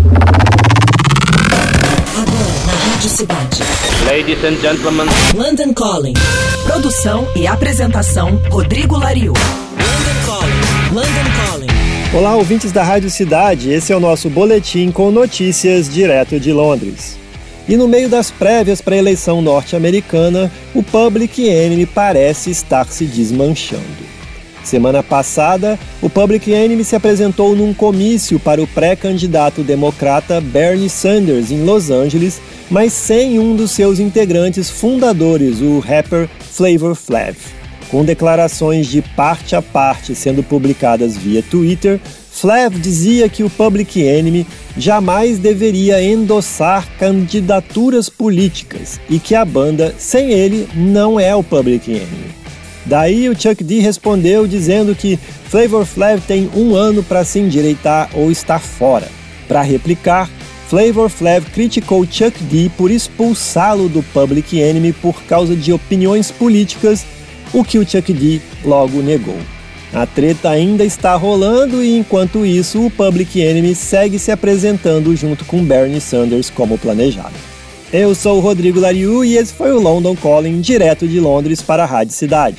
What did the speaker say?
Agora na Rádio Cidade. Ladies and gentlemen. London Calling. Produção e apresentação Rodrigo Lariu. London Calling. London Calling. Olá, ouvintes da Rádio Cidade. Esse é o nosso boletim com notícias direto de Londres. E no meio das prévias para a eleição norte-americana, o Public Enemy parece estar se desmanchando. Semana passada, o Public Enemy se apresentou num comício para o pré-candidato democrata Bernie Sanders em Los Angeles, mas sem um dos seus integrantes fundadores, o rapper Flavor Flav. Com declarações de parte a parte sendo publicadas via Twitter, Flav dizia que o Public Enemy jamais deveria endossar candidaturas políticas e que a banda, sem ele, não é o Public Enemy. Daí o Chuck D respondeu dizendo que Flavor Flav tem um ano para se endireitar ou estar fora. Para replicar, Flavor Flav criticou Chuck D por expulsá-lo do Public Enemy por causa de opiniões políticas, o que o Chuck D logo negou. A treta ainda está rolando e enquanto isso, o Public Enemy segue se apresentando junto com Bernie Sanders como planejado. Eu sou o Rodrigo Lariu e esse foi o London Calling direto de Londres para a Rádio Cidade.